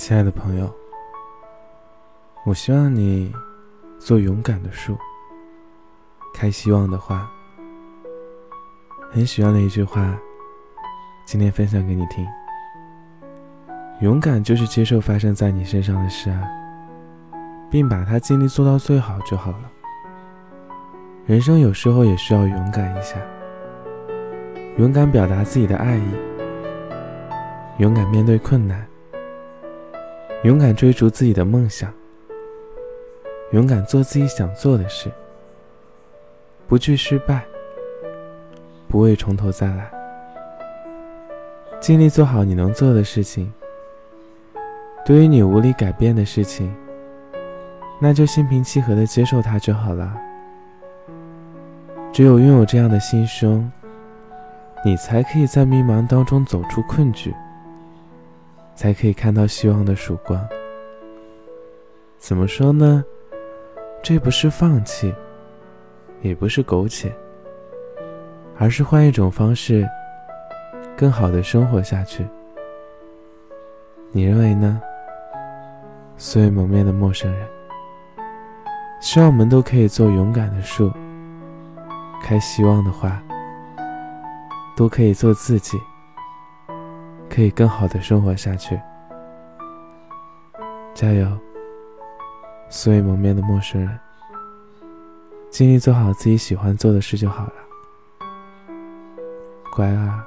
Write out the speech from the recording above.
亲爱的朋友，我希望你做勇敢的树，开希望的花。很喜欢的一句话，今天分享给你听。勇敢就是接受发生在你身上的事啊，并把它尽力做到最好就好了。人生有时候也需要勇敢一下，勇敢表达自己的爱意，勇敢面对困难。勇敢追逐自己的梦想，勇敢做自己想做的事，不惧失败，不畏从头再来，尽力做好你能做的事情。对于你无力改变的事情，那就心平气和的接受它就好了。只有拥有这样的心胸，你才可以在迷茫当中走出困局。才可以看到希望的曙光。怎么说呢？这不是放弃，也不是苟且，而是换一种方式，更好的生活下去。你认为呢？素未谋面的陌生人，希望我们都可以做勇敢的树，开希望的花，都可以做自己。可以更好的生活下去，加油！素未谋面的陌生人，尽力做好自己喜欢做的事就好了，乖啊！